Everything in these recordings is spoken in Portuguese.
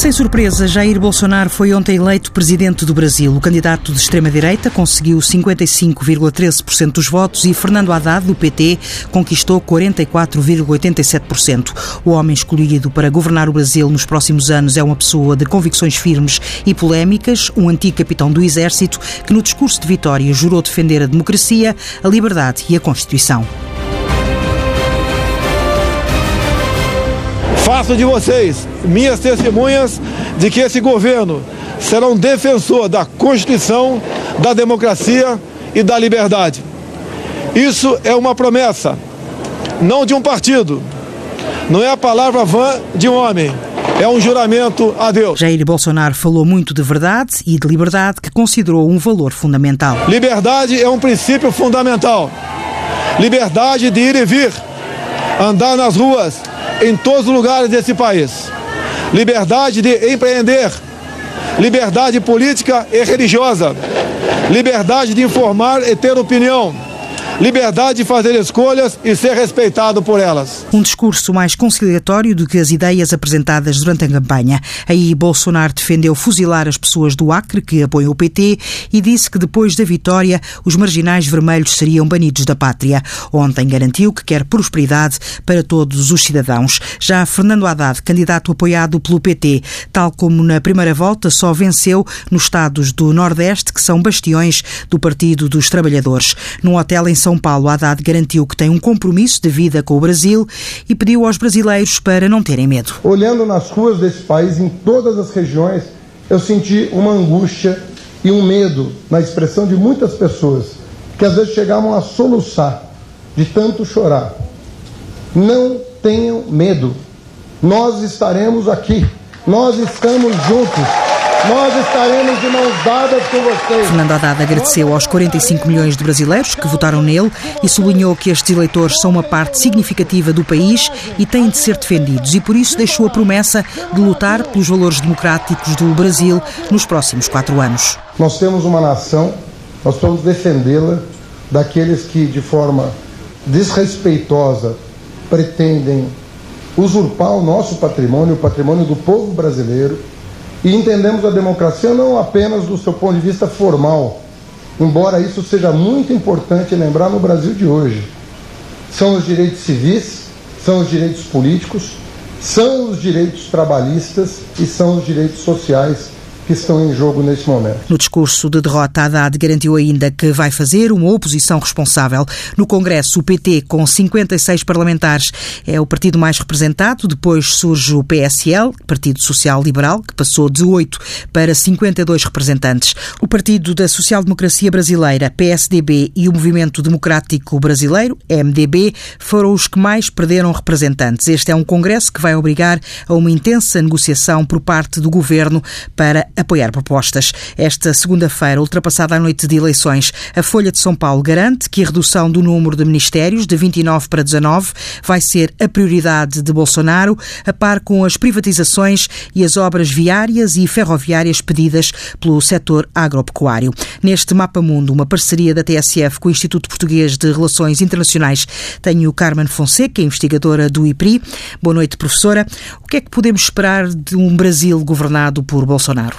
Sem surpresa, Jair Bolsonaro foi ontem eleito presidente do Brasil. O candidato de extrema-direita conseguiu 55,13% dos votos e Fernando Haddad, do PT, conquistou 44,87%. O homem escolhido para governar o Brasil nos próximos anos é uma pessoa de convicções firmes e polémicas, um antigo capitão do Exército que, no discurso de vitória, jurou defender a democracia, a liberdade e a Constituição. Faço de vocês minhas testemunhas de que esse governo será um defensor da Constituição, da democracia e da liberdade. Isso é uma promessa, não de um partido, não é a palavra vã de um homem. É um juramento a Deus. Jair Bolsonaro falou muito de verdade e de liberdade, que considerou um valor fundamental. Liberdade é um princípio fundamental. Liberdade de ir e vir, andar nas ruas, em todos os lugares desse país. Liberdade de empreender, liberdade política e religiosa, liberdade de informar e ter opinião liberdade de fazer escolhas e ser respeitado por elas. Um discurso mais conciliatório do que as ideias apresentadas durante a campanha. Aí Bolsonaro defendeu fuzilar as pessoas do Acre que apoiam o PT e disse que depois da vitória os marginais vermelhos seriam banidos da pátria. Ontem garantiu que quer prosperidade para todos os cidadãos. Já Fernando Haddad, candidato apoiado pelo PT, tal como na primeira volta, só venceu nos estados do Nordeste, que são bastiões do Partido dos Trabalhadores. Num hotel em São são Paulo, Haddad garantiu que tem um compromisso de vida com o Brasil e pediu aos brasileiros para não terem medo. Olhando nas ruas desse país, em todas as regiões, eu senti uma angústia e um medo na expressão de muitas pessoas que às vezes chegavam a soluçar de tanto chorar. Não tenham medo. Nós estaremos aqui. Nós estamos juntos. Nós estaremos de mãos dadas com vocês. Fernando Haddad agradeceu aos 45 milhões de brasileiros que votaram nele e sublinhou que estes eleitores são uma parte significativa do país e têm de ser defendidos e por isso deixou a promessa de lutar pelos valores democráticos do Brasil nos próximos quatro anos. Nós temos uma nação, nós vamos defendê-la daqueles que de forma desrespeitosa pretendem usurpar o nosso patrimônio, o patrimônio do povo brasileiro e entendemos a democracia não apenas do seu ponto de vista formal, embora isso seja muito importante lembrar no Brasil de hoje. São os direitos civis, são os direitos políticos, são os direitos trabalhistas e são os direitos sociais que estão em jogo neste momento. No discurso de derrota, Haddad garantiu ainda que vai fazer uma oposição responsável. No Congresso, o PT, com 56 parlamentares, é o partido mais representado. Depois surge o PSL, Partido Social Liberal, que passou de 8 para 52 representantes. O Partido da Social Democracia Brasileira, PSDB, e o Movimento Democrático Brasileiro, MDB, foram os que mais perderam representantes. Este é um Congresso que vai obrigar a uma intensa negociação por parte do governo para apoiar propostas. Esta segunda-feira, ultrapassada a noite de eleições, a Folha de São Paulo garante que a redução do número de ministérios de 29 para 19 vai ser a prioridade de Bolsonaro, a par com as privatizações e as obras viárias e ferroviárias pedidas pelo setor agropecuário. Neste Mapa Mundo, uma parceria da TSF com o Instituto Português de Relações Internacionais, tenho Carmen Fonseca, investigadora do IPRI. Boa noite, professora. O que é que podemos esperar de um Brasil governado por Bolsonaro?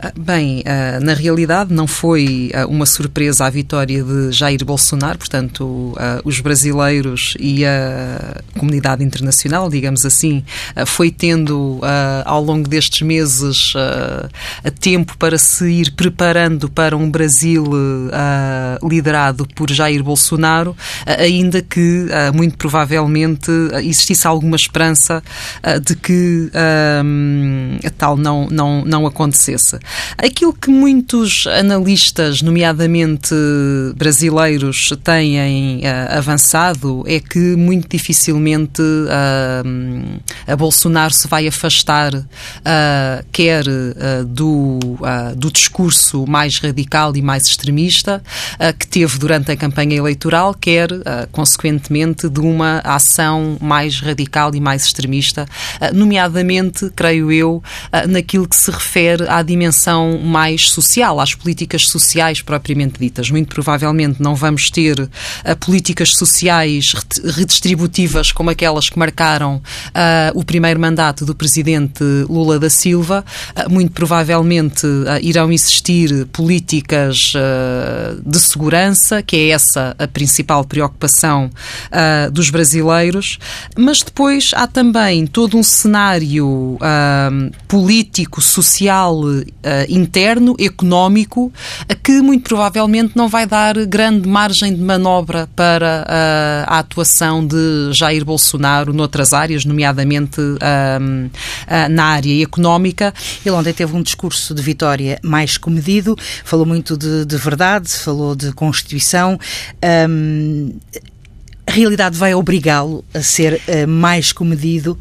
Ah, bem, ah, na realidade não foi ah, uma surpresa a vitória de Jair Bolsonaro, portanto, os brasileiros e a comunidade internacional, digamos assim, foi tendo ao longo destes meses tempo para se ir preparando para um Brasil liderado por Jair Bolsonaro, ainda que muito provavelmente existisse alguma esperança de que tal não, não, não acontecesse. Aquilo que muitos analistas, nomeadamente brasileiros, têm uh, avançado é que muito dificilmente uh, a Bolsonaro se vai afastar, uh, quer do, do discurso mais radical e mais extremista que teve durante a campanha eleitoral, quer, consequentemente, de uma ação mais radical e mais extremista, nomeadamente, creio eu, naquilo que se refere à dimensão dimensão mais social, às políticas sociais propriamente ditas. Muito provavelmente não vamos ter uh, políticas sociais redistributivas como aquelas que marcaram uh, o primeiro mandato do presidente Lula da Silva. Uh, muito provavelmente irão existir políticas de segurança, que é essa a principal preocupação dos brasileiros, mas depois há também todo um cenário político, social, interno, económico, que muito provavelmente não vai dar grande margem de manobra para uh, a atuação de Jair Bolsonaro noutras áreas, nomeadamente uh, uh, na área económica. Ele ontem teve um discurso de vitória mais comedido, falou muito de, de verdade, falou de Constituição. Um, a realidade vai obrigá-lo a ser mais comedido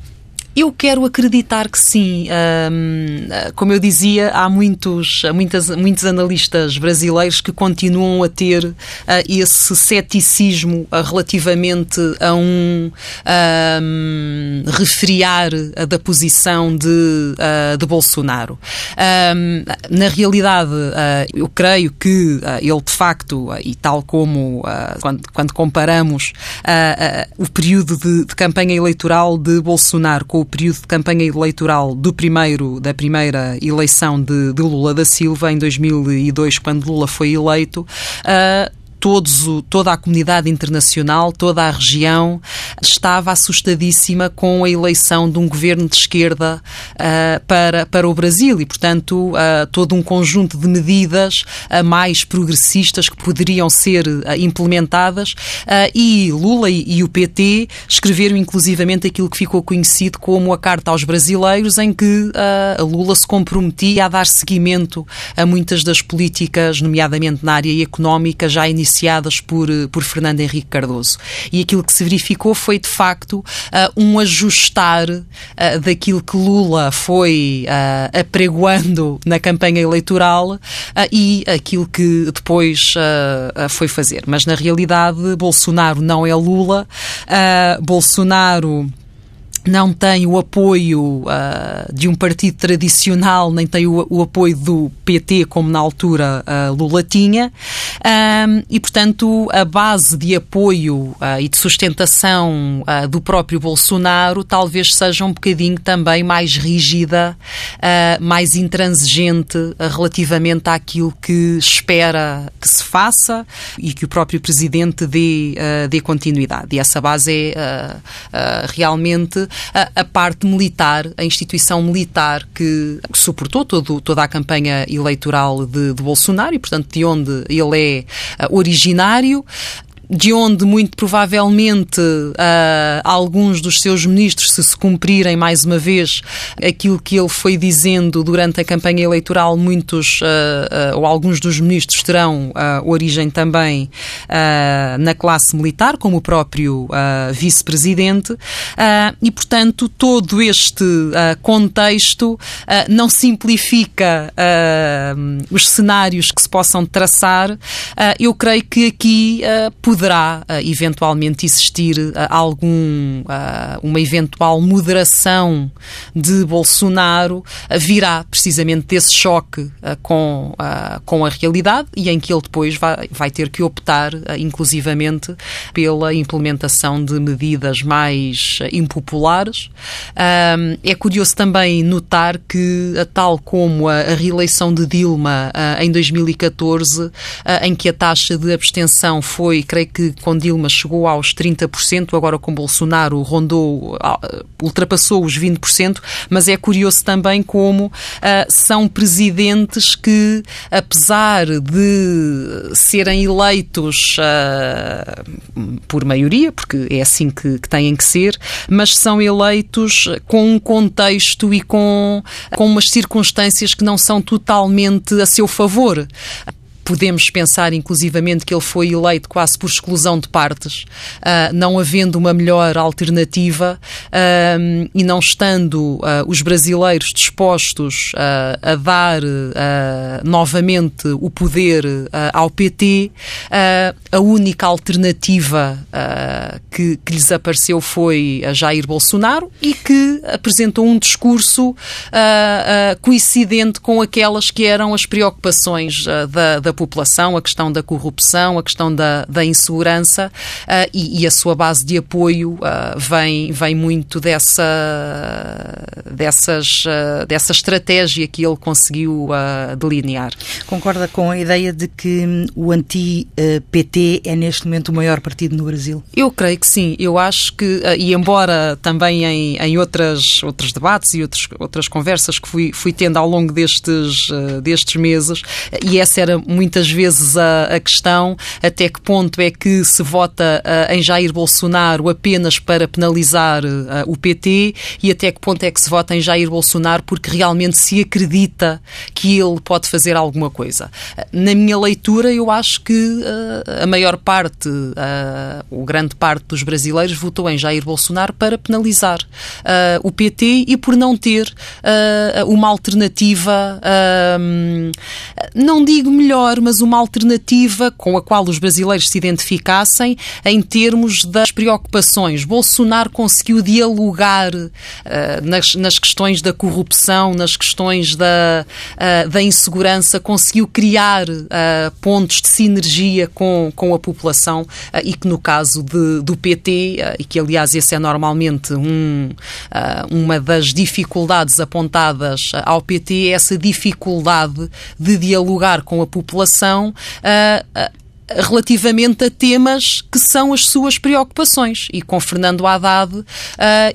eu quero acreditar que sim. Um, como eu dizia, há muitos, muitas, muitos analistas brasileiros que continuam a ter uh, esse ceticismo uh, relativamente a um, um refriar uh, da posição de, de Bolsonaro. na realidade, eu creio que ele, de facto, e tal como quando, quando comparamos o período de, de campanha eleitoral de Bolsonaro com o período de campanha eleitoral do primeiro, da primeira eleição de, de Lula da Silva, em 2002, quando Lula foi eleito, uh, todos, toda a comunidade internacional, toda a região estava assustadíssima com a eleição de um governo de esquerda uh, para, para o Brasil. E, portanto, uh, todo um conjunto de medidas uh, mais progressistas que poderiam ser implementadas. E Lula e, e, o PT escreveram inclusivamente aquilo que ficou conhecido como a Carta aos Brasileiros, em que Lula se comprometia a dar seguimento a muitas das políticas, nomeadamente na área económica, já iniciadas iniciadas por, eh, por Fernando Henrique Cardoso. E aquilo que se verificou foi, de facto, uh, um ajustar uh, daquilo que Lula foi apregoando na campanha eleitoral e aquilo que depois foi fazer. Mas, na realidade, Bolsonaro não é Lula. Bolsonaro não tem o apoio uh, de um partido tradicional, nem tem o, o, apoio do PT, como na altura uh, Lula tinha, e, portanto, a base de apoio uh, e de sustentação do próprio Bolsonaro talvez seja um bocadinho também mais rígida, mais intransigente relativamente àquilo que espera que se faça e que o próprio Presidente dê, dê continuidade. E essa base é realmente a, a parte militar, a instituição militar que, que suportou todo, toda a campanha eleitoral de, de Bolsonaro e, portanto, de onde ele é uh, originário de onde muito provavelmente uh, alguns dos seus ministros, se se cumprirem mais uma vez aquilo que ele foi dizendo durante a campanha eleitoral, muitos uh, uh, ou alguns dos ministros terão origem também na classe militar, como o próprio vice-presidente, e portanto todo este contexto não simplifica os cenários que se possam traçar. eu creio que aqui poderá uh, eventualmente existir uh, algum uh, uma eventual moderação de Bolsonaro virá precisamente desse choque com com a realidade e em que ele depois vai, vai ter que optar inclusivamente pela implementação de medidas mais impopulares. É curioso também notar que tal como a reeleição de Dilma em 2014 em que a taxa de abstenção foi creio que com Dilma chegou aos 30%, agora com Bolsonaro rondou, ah, ultrapassou os 20%, mas é curioso também como uh, são presidentes que, apesar de serem eleitos uh, por maioria, porque é assim que, que, têm que ser, mas são eleitos com um contexto e com, com umas circunstâncias que não são totalmente a seu favor podemos pensar, inclusivamente, que ele foi eleito quase por exclusão de partes, uh, não havendo uma melhor alternativa uh, e não estando os brasileiros dispostos a dar novamente o poder ao PT, a única alternativa que, que lhes apareceu foi a Jair Bolsonaro e que apresentou um discurso coincidente com aquelas que eram as preocupações da, da população, a questão da corrupção, a questão da, da insegurança uh, e, e, a sua base de apoio uh, vem, vem muito dessa, dessas, uh, dessa estratégia que ele conseguiu delinear. Concorda com a ideia de que hum, o anti-PT é neste momento o maior partido no Brasil? Eu creio que sim. Eu acho que, e embora também em, em outras, outros debates e outros, outras conversas que fui, fui tendo ao longo destes, destes meses, e essa era muitas vezes a, a questão até que ponto é que se vota uh, em Jair Bolsonaro apenas para penalizar uh, o PT e até que ponto é que se vota em Jair Bolsonaro porque realmente se acredita que ele pode fazer alguma coisa. Na minha leitura, eu acho que uh, a maior parte, ou grande parte dos brasileiros votou em Jair Bolsonaro para penalizar o PT e por não ter uma alternativa, não digo melhor, mas uma alternativa com a qual os brasileiros se identificassem em termos das preocupações. Bolsonaro conseguiu dialogar uh, nas, nas, questões da corrupção, nas questões da, uh, da insegurança, conseguiu criar uh, pontos de sinergia com, com a população e que no caso de, do PT, e que aliás esse é normalmente um, uma das dificuldades apontadas ao PT, é essa dificuldade de dialogar com a população relativamente a temas que são as suas preocupações. E com Fernando Haddad uh,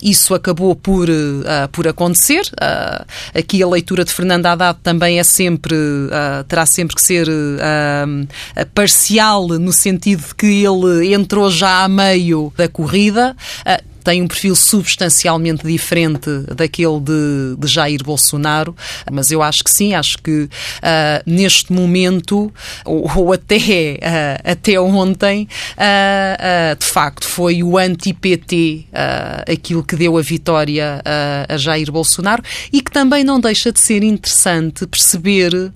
isso acabou por, uh, por acontecer. Uh, aqui a leitura de Fernando Haddad também é sempre, terá sempre que ser parcial, no sentido de que ele entrou já a meio da corrida tem um perfil substancialmente diferente daquele de, de Jair Bolsonaro, mas eu acho que sim, acho que uh, neste momento, ou, ou até, uh, até ontem, uh, de facto foi o anti-PT aquilo que deu a vitória a Jair Bolsonaro e que também não deixa de ser interessante perceber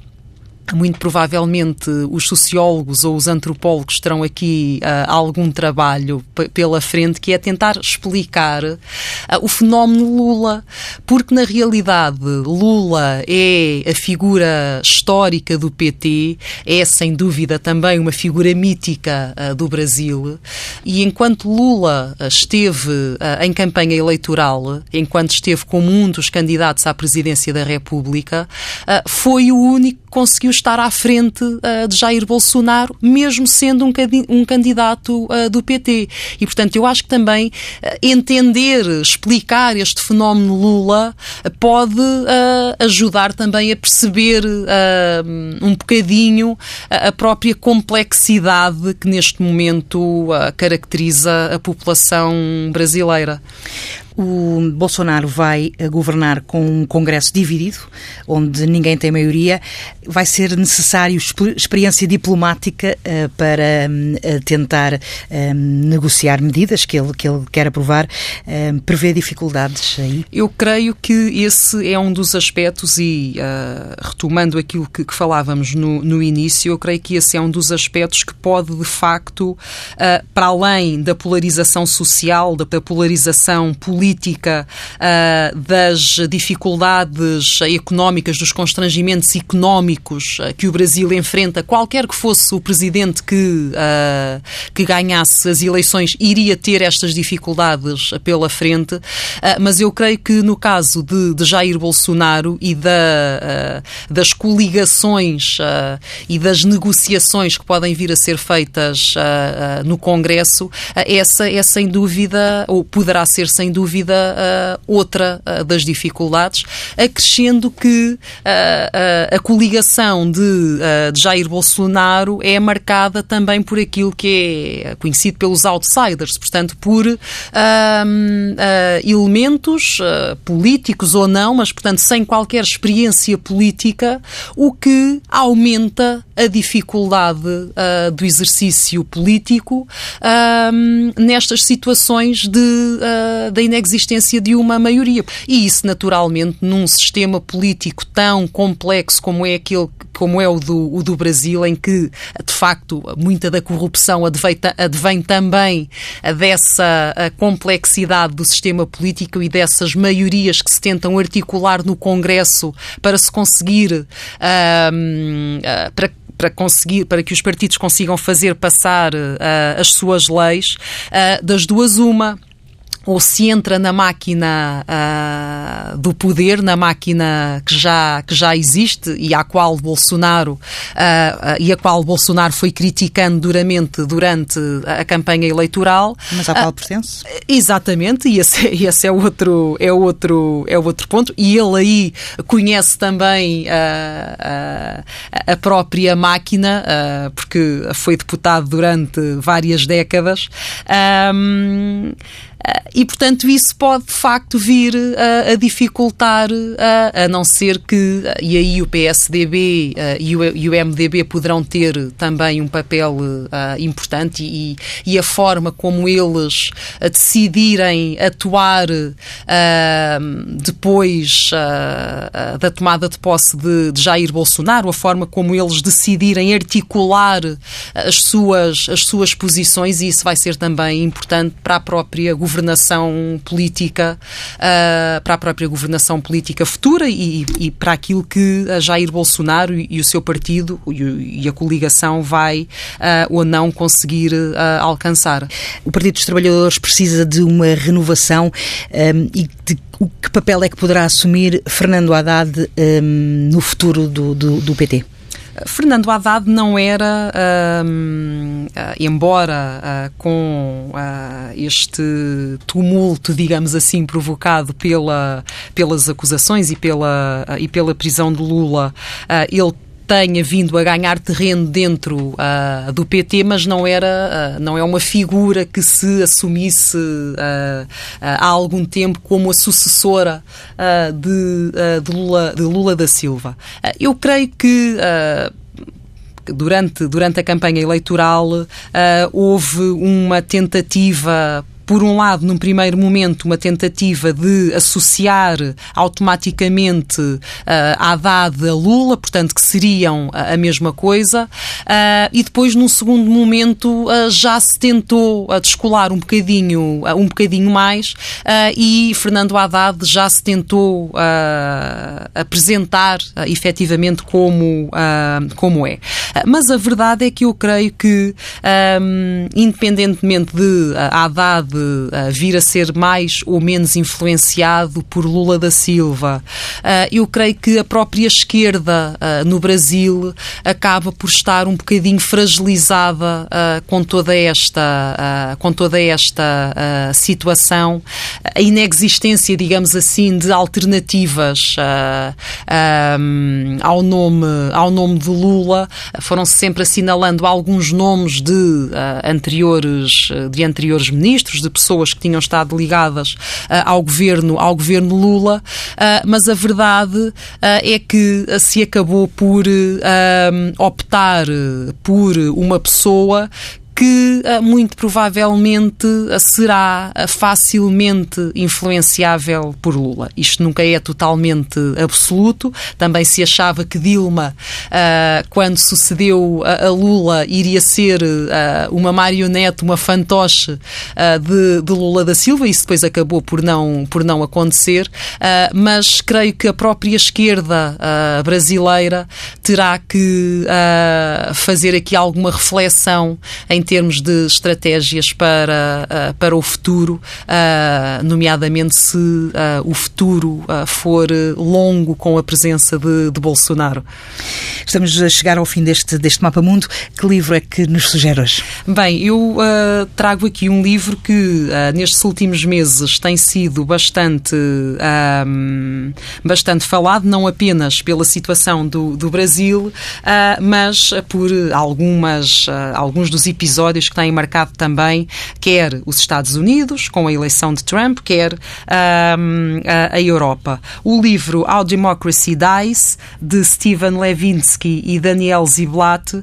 muito provavelmente os sociólogos ou os antropólogos terão aqui uh, algum trabalho pela frente que é tentar explicar uh, o fenómeno Lula, porque na realidade Lula é a figura histórica do PT, é sem dúvida também uma figura mítica uh, do Brasil, e enquanto Lula esteve em campanha eleitoral, enquanto esteve como um dos candidatos à presidência da República, foi o único que conseguiu estar à frente uh, de Jair Bolsonaro, mesmo sendo um, um candidato uh, do PT. E, portanto, eu acho que também uh, entender, explicar este fenómeno Lula pode ajudar também a perceber um bocadinho a própria complexidade que neste momento caracteriza a população brasileira. O Bolsonaro vai eh, governar com um Congresso dividido, onde ninguém tem maioria. Vai ser necessário experiência diplomática uh, para uh, tentar uh, negociar medidas que ele, que ele quer aprovar. prevê dificuldades aí? Eu creio que esse é um dos aspectos, e retomando aquilo que, que falávamos no, no, início, eu creio que esse é um dos aspectos que pode, de facto, para além da polarização social, da polarização política, política uh, das dificuldades económicas, dos constrangimentos económicos uh, que o Brasil enfrenta, qualquer que fosse o presidente que, uh, que ganhasse as eleições, iria ter estas dificuldades pela frente. mas eu creio que no caso de, de Jair Bolsonaro e da, das coligações e das negociações que podem vir a ser feitas no Congresso, essa é sem dúvida, ou poderá ser sem dúvida, dúvida, uh, outra uh, das dificuldades, acrescendo que a coligação de, de, Jair Bolsonaro é marcada também por aquilo que é conhecido pelos outsiders, portanto, por elementos políticos ou não, mas, portanto, sem qualquer experiência política, o que aumenta a dificuldade do exercício político nestas situações de, uh, inexistência de uma maioria. E isso, naturalmente, num sistema político tão complexo como é aquele como é o do, o do Brasil, em que, de facto, muita da corrupção advém, também dessa complexidade do sistema político e dessas maiorias que se tentam articular no Congresso para se conseguir uh, uh, para para conseguir, para que os partidos consigam fazer passar uh, as suas leis, uh, das duas uma ou se entra na máquina uh, do poder, na máquina que já, que já existe e à qual Bolsonaro uh, uh, e a qual Bolsonaro foi criticando duramente durante a campanha eleitoral. Mas à qual pertence? Exatamente, e esse, esse, é, outro, é, outro, é outro ponto. E ele aí conhece também a, a própria máquina, porque foi deputado durante várias décadas. Um, e, portanto, isso pode de facto vir a, a dificultar, a, a, não ser que, e aí o PSDB e o, e, o, MDB poderão ter também um papel importante e, e, a forma como eles decidirem atuar depois da tomada de posse de, de Jair Bolsonaro, a forma como eles decidirem articular as suas, as suas posições, e isso vai ser também importante para a própria governação política, uh, para a própria governação política futura e, e para aquilo que Jair Bolsonaro e, o seu partido e, e, a coligação vai uh, ou não conseguir alcançar. O Partido dos Trabalhadores precisa de uma renovação um, e de o que papel é que poderá assumir Fernando Haddad um, no futuro do, do, do PT? Fernando Haddad não era, uh, embora uh, com uh, este tumulto, digamos assim, provocado pela, pelas acusações e pela, e pela prisão de Lula, ele tenha vindo a ganhar terreno dentro uh, do PT, mas não era uh, não é uma figura que se assumisse uh, há algum tempo como a sucessora de, de, Lula, de Lula da Silva. eu creio que durante, durante a campanha eleitoral uh, houve uma tentativa por um lado, num primeiro momento, uma tentativa de associar automaticamente uh, Haddad a Lula, portanto, que seriam a mesma coisa, uh, e depois, num segundo momento, uh, já se tentou uh, descolar um bocadinho, um bocadinho mais e Fernando Haddad já se tentou apresentar uh, efetivamente como, como é. mas a verdade é que eu creio que, um, independentemente de Haddad uh, vir a ser mais ou menos influenciado por Lula da Silva. Uh, eu creio que a própria esquerda uh, no Brasil acaba por estar um bocadinho fragilizada com toda esta, com toda esta situação. A inexistência, digamos assim, de alternativas um, ao, nome, ao nome de Lula foram sempre assinalando alguns nomes de anteriores, de anteriores ministros, de pessoas que tinham estado ligadas uh, ao governo, ao governo Lula, uh, mas a verdade uh, é que se acabou por optar por uma pessoa que ah, muito provavelmente ah, será ah, facilmente influenciável por Lula. Isto nunca é totalmente absoluto. Também se achava que Dilma, quando sucedeu a Lula, iria ser uma marionete, uma fantoche de, Lula da Silva. Isso depois acabou por não, por não acontecer. Mas creio que a própria esquerda brasileira terá que fazer aqui alguma reflexão em termos de estratégias para, para o futuro, nomeadamente se o futuro for longo com a presença de, de Bolsonaro. Estamos a chegar ao fim deste, deste mapa mundo. Que livro é que nos sugere hoje? Bem, eu trago aqui um livro que nestes últimos meses tem sido bastante, bastante falado, não apenas pela situação do, do Brasil, mas por algumas, alguns dos episódios que têm marcado também, quer os Estados Unidos, com a eleição de Trump, quer a, a Europa. O livro How Democracy Dies, de Steven Levinsky e Daniel Ziblatt,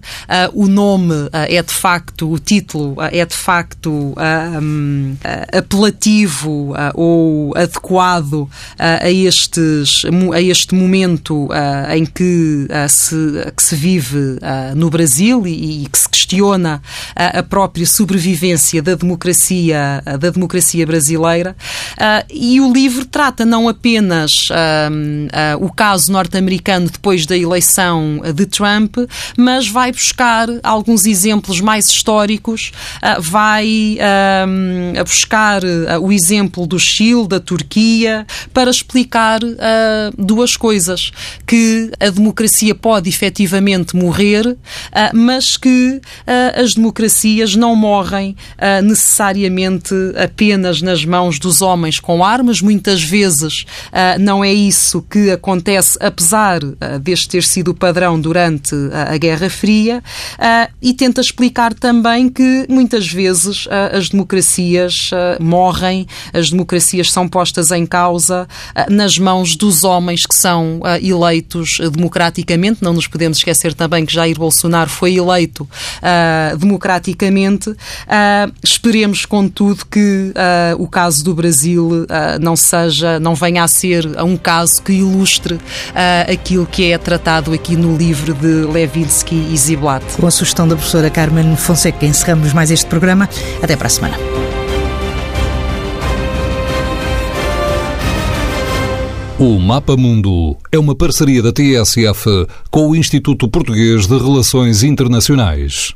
o nome é de facto, o título é de facto um, apelativo ou adequado a, estes, a este momento em que se, que se vive no Brasil e, e que se questiona a própria sobrevivência da democracia, da democracia brasileira. E o livro trata não apenas o caso norte-americano depois da eleição de Trump, mas vai buscar alguns exemplos mais históricos, vai a buscar o exemplo do Chile, da Turquia, para explicar duas coisas: que a democracia pode efetivamente morrer, mas que as democracias não morrem necessariamente apenas nas mãos dos homens com armas. Muitas vezes não é isso que acontece, apesar deste ter sido o padrão durante a Guerra Fria, e tenta explicar também que muitas vezes as democracias morrem, as democracias são postas em causa nas mãos dos homens que são eleitos democraticamente. Não nos podemos esquecer também que Jair Bolsonaro foi eleito uh, democraticamente. Uh, esperemos, contudo, que uh, o caso do Brasil não seja, não venha a ser um caso que ilustre aquilo que é tratado aqui no livro de Levinsky e Ziblatt. Com a sugestão da professora Carmen Fonseca, encerramos mais este programa. Até para a semana. O Mapa Mundo é uma parceria da TSF com o Instituto Português de Relações Internacionais.